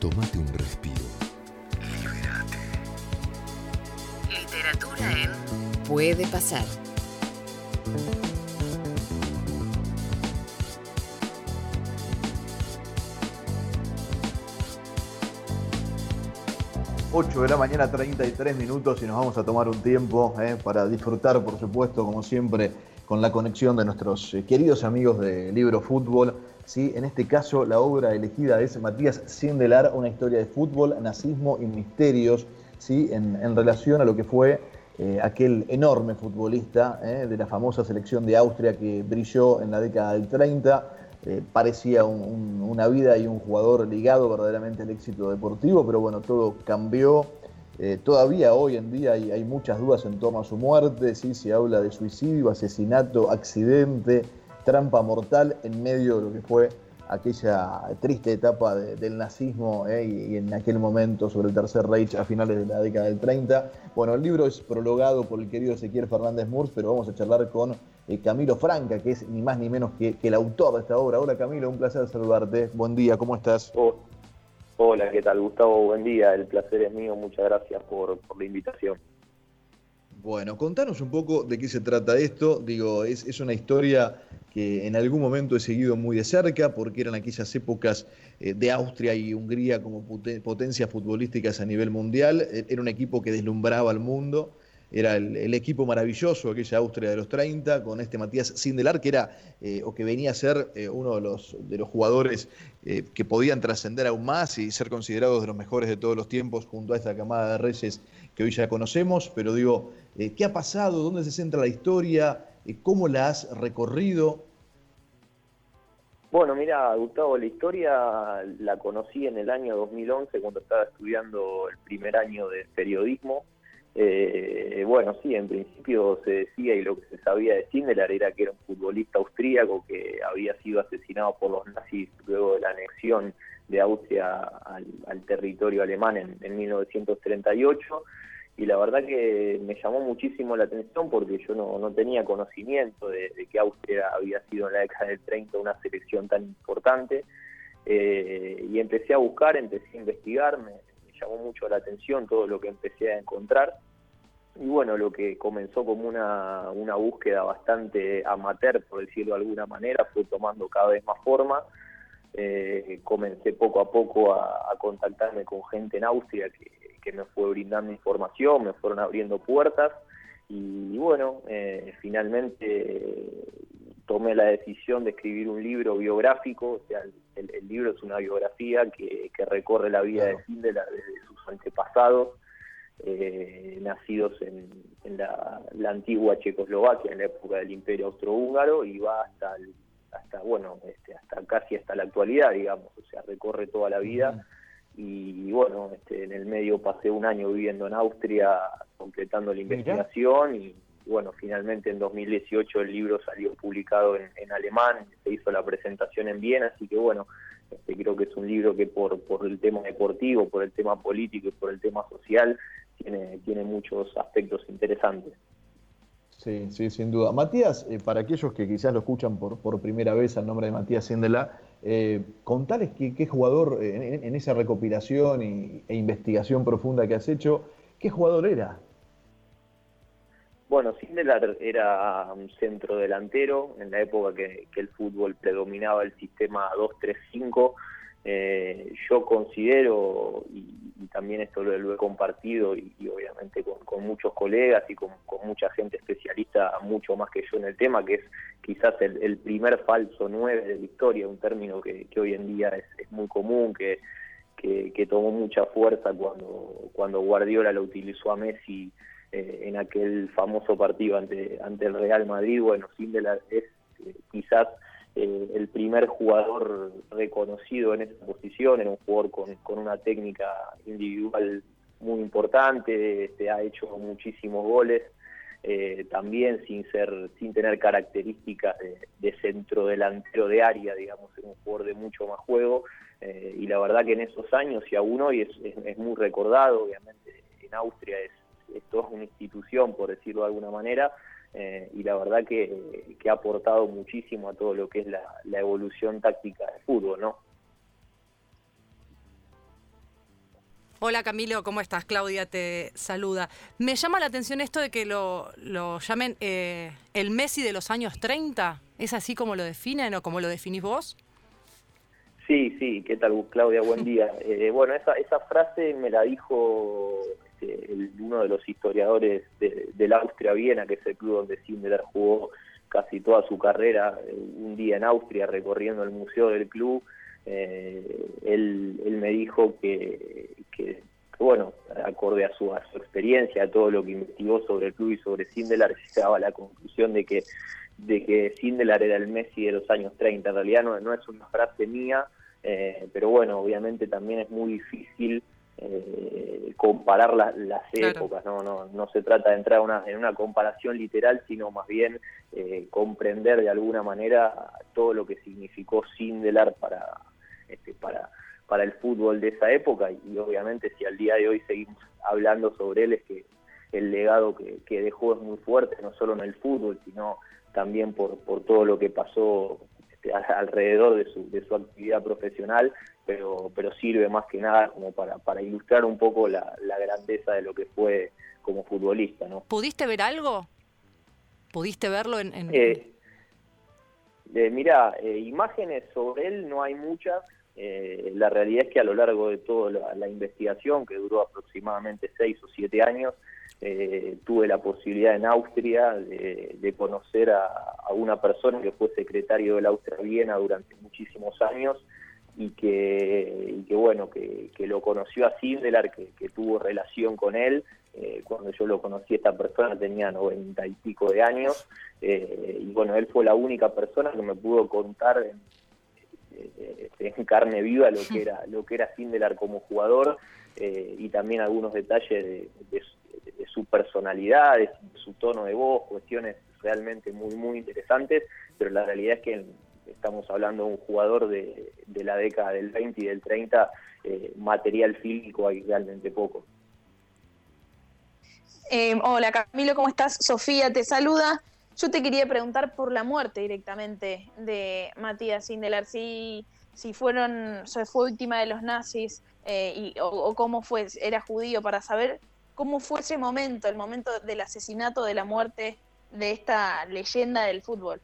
Tómate un respiro. Libérate. Literatura en Puede pasar. Ocho de la mañana, 33 minutos y nos vamos a tomar un tiempo eh, para disfrutar, por supuesto, como siempre, con la conexión de nuestros eh, queridos amigos de Libro Fútbol. ¿sí? En este caso, la obra elegida es Matías Sindelar, una historia de fútbol, nazismo y misterios, ¿sí? en, relación a lo que fue eh, aquel enorme futbolista eh, de la famosa selección de Austria que brilló en la década del 30. parecía una vida y un jugador ligado verdaderamente al éxito deportivo, pero bueno, todo cambió eh, todavía hoy en día hay, muchas dudas en torno a su muerte, ¿sí? se habla de suicidio, asesinato, accidente, trampa mortal en medio de lo que fue aquella triste etapa del nazismo ¿eh? y, en aquel momento sobre el Tercer Reich a finales de la década del 30. Bueno, el libro es prologado por el querido Ezequiel Fernández Murs, pero vamos a charlar con eh, Camilo Franca, que es ni más ni menos que, el autor de esta obra. Hola Camilo, un placer saludarte. Buen día, ¿cómo estás? Oh, Hola, ¿qué tal Gustavo? Buen día, el placer es mío, muchas gracias por, la invitación. Bueno, contanos un poco de qué se trata esto. Digo, es, una historia que en algún momento he seguido muy de cerca, porque eran aquellas épocas eh, de Austria y Hungría como potencias futbolísticas a nivel mundial. E, era un equipo que deslumbraba al mundo era el, equipo maravilloso, aquella Austria de los 30, con este Matías Sindelar, que era eh, o que venía a ser eh, uno de los, de los jugadores eh, que podían trascender aún más y ser considerados de los mejores de todos los tiempos junto a esta camada de reyes que hoy ya conocemos. Pero digo, ¿qué ha pasado? ¿Dónde se centra la historia? ¿Cómo la has recorrido? Bueno, mira, Gustavo, la historia la conocí en el año 2011 cuando estaba estudiando el primer año de periodismo eh, bueno, sí, en principio se decía y lo que se sabía de Sindelar era que era un futbolista austríaco que había sido asesinado por los nazis luego de la anexión de Austria al, territorio alemán en, 1938 y la verdad que me llamó muchísimo la atención porque yo no, tenía conocimiento de, que Austria había sido en la década del 30 una selección tan importante. Eh, y empecé a buscar, empecé a investigar, me, llamó mucho la atención todo lo que empecé a encontrar. Y bueno, lo que comenzó como una, una búsqueda bastante amateur, por decirlo de alguna manera, fue tomando cada vez más forma. Eh, comencé poco a poco a, contactarme con gente en Austria que, me fue brindando información, me fueron abriendo puertas y, bueno, eh, finalmente tomé la decisión de escribir un libro biográfico, o sea, el, libro es una biografía que, recorre la vida de Sindela desde sus antepasados, eh, nacidos en, la, antigua Checoslovaquia, en la época del Imperio Austrohúngaro, y va hasta, hasta bueno, este, hasta casi hasta la actualidad, digamos, o sea, recorre toda la vida. Y, bueno, este, en el medio pasé un año viviendo en Austria, completando la investigación y bueno, finalmente en 2018 el libro salió publicado en, alemán, se hizo la presentación en Viena, así que bueno, este, creo que es un libro que por, el tema deportivo, por el tema político y por el tema social tiene, tiene muchos aspectos interesantes. Sí, sí, sin duda. Matías, eh, para aquellos que quizás lo escuchan por, primera vez al nombre de Matías Sindela, eh, contales qué, jugador eh, en, esa recopilación y, e investigación profunda que has hecho, ¿qué jugador era? Bueno, Sindelar era un centro delantero en la época que, el fútbol predominaba el sistema 2-3-5. Eh, yo considero, y, también esto lo, he compartido, y, obviamente con, muchos colegas y con, mucha gente especialista, mucho más que yo en el tema, que es quizás el, primer falso 9 de la historia, un término que, hoy en día es, muy común, que, que, tomó mucha fuerza cuando, cuando Guardiola lo utilizó a Messi eh, en aquel famoso partido ante, ante el Real Madrid. Bueno, Sindelar es eh, quizás eh, el primer jugador reconocido en esa posición, era un jugador con, con una técnica individual muy importante, este, ha hecho muchísimos goles. también sin ser sin tener características de, centro delantero de área digamos es un jugador de mucho más juego y la verdad que en esos años y aún hoy es, es muy recordado obviamente en Austria es es una institución, por decirlo de alguna manera, eh, y la verdad que, ha aportado muchísimo a todo lo que es la, evolución táctica del fútbol, ¿no? Hola Camilo, ¿cómo estás? Claudia te saluda. Me llama la atención esto de que lo, lo llamen eh, el Messi de los años 30. ¿Es así como lo definen o como lo definís vos? Sí, sí, ¿qué tal Claudia? Buen día. Eh, bueno, esa, esa frase me la dijo este, uno de los historiadores de, del Austria-Viena, que es el club donde Sindelar jugó casi toda su carrera, eh, un día en Austria recorriendo el museo del club eh, él, me dijo que, bueno, acorde a su, a su experiencia, a todo lo que investigó sobre el club y sobre Sindelar, llegaba a la conclusión de que de que Sindelar era el Messi de los años 30. En realidad no, no es una frase mía, eh, pero bueno, obviamente también es muy difícil eh, comparar las épocas, ¿no? ¿no? No se trata de entrar una, en una comparación literal, sino más bien eh, comprender de alguna manera todo lo que significó Sindelar para, este, para, para el fútbol de esa época y, obviamente si al día de hoy seguimos hablando sobre él es que el legado que, que dejó es muy fuerte, no solo en el fútbol, sino también por, por todo lo que pasó este, alrededor de su, de su actividad profesional, pero, pero sirve más que nada como para, para ilustrar un poco la, la grandeza de lo que fue como futbolista. ¿no? ¿Pudiste ver algo? ¿Pudiste verlo en...? en... Eh, eh, mira, eh, imágenes sobre él no hay muchas, la realidad es que a lo largo de toda la, investigación, que duró aproximadamente seis o siete años, eh, tuve la posibilidad en Austria de, conocer a, una persona que fue secretario de la Austria-Viena durante muchísimos años y que, que bueno, que, lo conoció a Sindelar, que, que tuvo relación con él. Eh, cuando yo lo conocí, esta persona tenía noventa y pico de años, y bueno, él fue la única persona que me pudo contar en, eh, carne viva lo que era lo que era Sindelar como jugador eh, y también algunos detalles de, su personalidad, de su tono de voz, cuestiones realmente muy muy interesantes, pero la realidad es que estamos hablando de un jugador de, la década del 20 y del 30, eh, material físico hay realmente poco. hola Camilo, ¿cómo estás? Sofía te saluda. Yo te quería preguntar por la muerte directamente de Matías Sindelar, si, si fueron, se fue víctima de los nazis eh, y, o, cómo fue, era judío, para saber cómo fue ese momento, el momento del asesinato, de la muerte de esta leyenda del fútbol.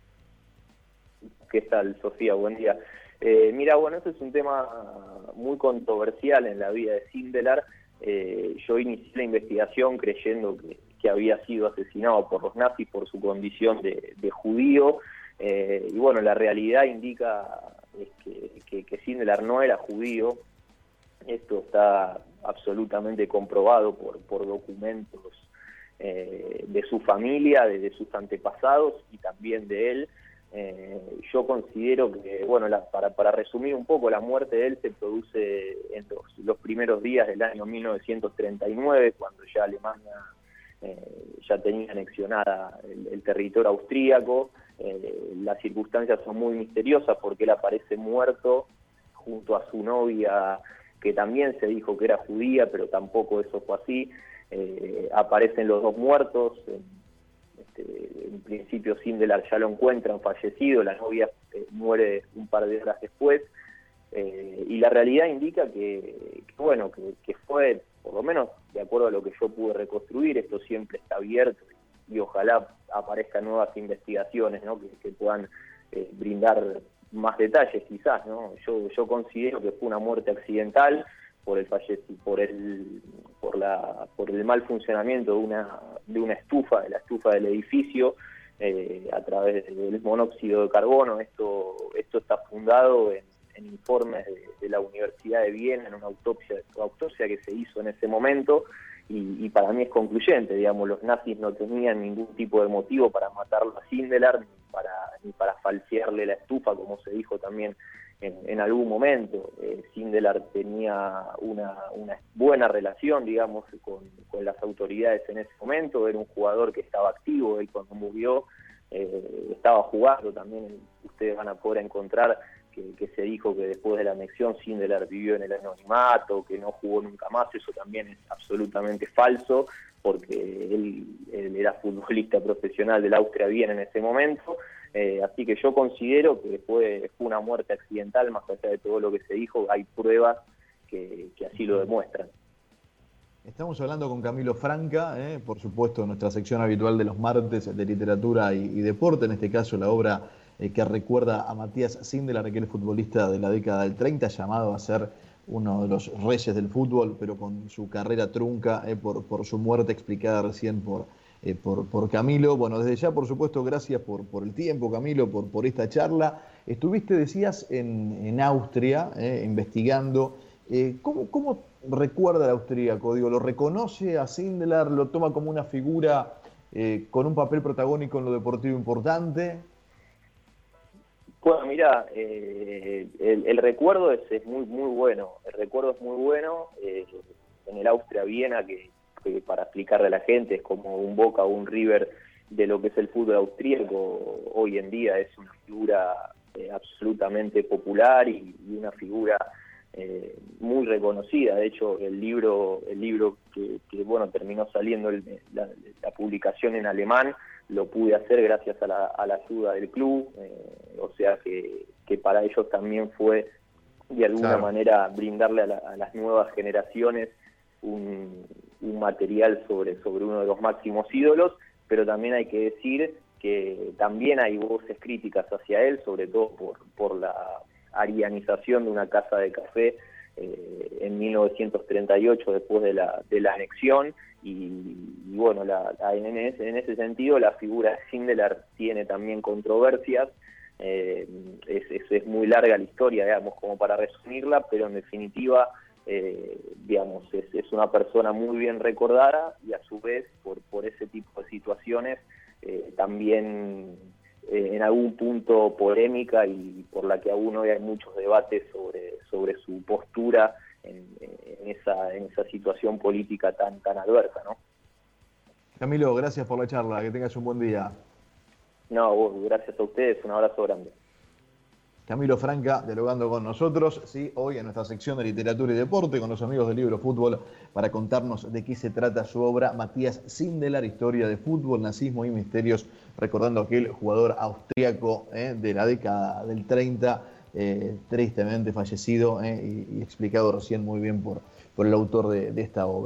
¿Qué tal, Sofía? Buen día. Eh, mira, bueno, ese es un tema muy controversial en la vida de Sindelar. Eh, yo inicié la investigación creyendo que, había sido asesinado por los nazis por su condición de, judío. Eh, y bueno, la realidad indica que, Sindelar no era judío. Esto está absolutamente comprobado por, documentos de su familia, de, sus antepasados y también de él. Eh, yo considero que, bueno, para, para resumir un poco, la muerte de él se produce en los, los primeros días del año 1939, cuando ya Alemania eh, ya tenía anexionada el, territorio austríaco. Eh, las circunstancias son muy misteriosas porque él aparece muerto junto a su novia, que también se dijo que era judía, pero tampoco eso fue así. Eh, aparecen los dos muertos. Este, en principio, Sindelar ya lo encuentran fallecido, la novia muere un par de horas después. y la realidad indica que, bueno, que fue por lo menos de acuerdo a lo que yo pude reconstruir, esto siempre está abierto y ojalá aparezcan nuevas investigaciones ¿no? que, puedan eh, brindar más detalles quizás. ¿no? Yo, yo considero que fue una muerte accidental por el por el por la por el mal funcionamiento de una de una estufa de la estufa del edificio eh, a través del monóxido de carbono. Esto esto está fundado en informes de, la Universidad de Viena, en una autopsia, autopsia que se hizo en ese momento, y, para mí es concluyente, digamos, los nazis no tenían ningún tipo de motivo para matarlo a Sindelar, para, ni para falsearle la estufa, como se dijo también en, algún momento. Eh, Sindelar tenía una, una, buena relación, digamos, con, las autoridades en ese momento, era un jugador que estaba activo, y cuando murió eh, estaba jugando también, ustedes van a poder encontrar que, se dijo que después de la anexión Sindelar vivió en el anonimato, que no jugó nunca más, eso también es absolutamente falso, porque él, era futbolista profesional del Austria Viena en ese momento, eh, así que yo considero que fue, una muerte accidental, más allá de todo lo que se dijo, hay pruebas que, así lo demuestran. Estamos hablando con Camilo Franca, eh, por supuesto, nuestra sección habitual de los martes de literatura y, deporte, en este caso la obra eh, que recuerda a Matías Sindelar, aquel futbolista de la década del 30, llamado a ser uno de los reyes del fútbol, pero con su carrera trunca eh, por, su muerte explicada recién por, por, Camilo. Bueno, desde ya, por supuesto, gracias por, el tiempo, Camilo, por, por esta charla. Estuviste, decías, en, en Austria, investigando. ¿cómo, ¿Cómo recuerda al austríaco? Digo, ¿lo reconoce a Sindelar? ¿Lo toma como una figura eh, con un papel protagónico en lo deportivo importante? Bueno, mira, eh, el, recuerdo es, muy muy bueno. El recuerdo es muy bueno. Eh, en el Austria-Viena, que, para explicarle a la gente es como un Boca o un River de lo que es el fútbol austríaco, hoy en día es una figura absolutamente popular y una figura eh, muy reconocida. De hecho, el libro, el libro que, bueno terminó saliendo la, publicación en alemán, lo pude hacer gracias a la, ayuda del club. Eh, o sea que, para ellos también fue de alguna manera brindarle a, las nuevas generaciones un, material sobre, sobre uno de los máximos ídolos, pero también hay que decir que también hay voces críticas hacia él, sobre todo por, por la arianización de una casa de café eh, en 1938 después de la, de la anexión. Y, bueno, la, en, ese, sentido la figura de Sindelar tiene también controversias, eh, es, es, muy larga la historia, digamos, como para resumirla, pero en definitiva, eh, digamos, es, es, una persona muy bien recordada y a su vez, por, por ese tipo de situaciones, también eh, en algún punto polémica y por la que aún hoy hay muchos debates sobre, sobre su postura en, esa, en esa situación política tan, tan adversa. ¿no? Camilo, gracias por la charla, que tengas un buen día. No, gracias a ustedes, un abrazo grande. Camilo Franca dialogando con nosotros, sí, hoy en nuestra sección de literatura y deporte con los amigos del libro Fútbol para contarnos de qué se trata su obra Matías Sindelar, historia de fútbol, nazismo y misterios, recordando aquel jugador austríaco eh, de la década del 30, eh, tristemente fallecido eh, y, explicado recién muy bien por, por el autor de esta obra.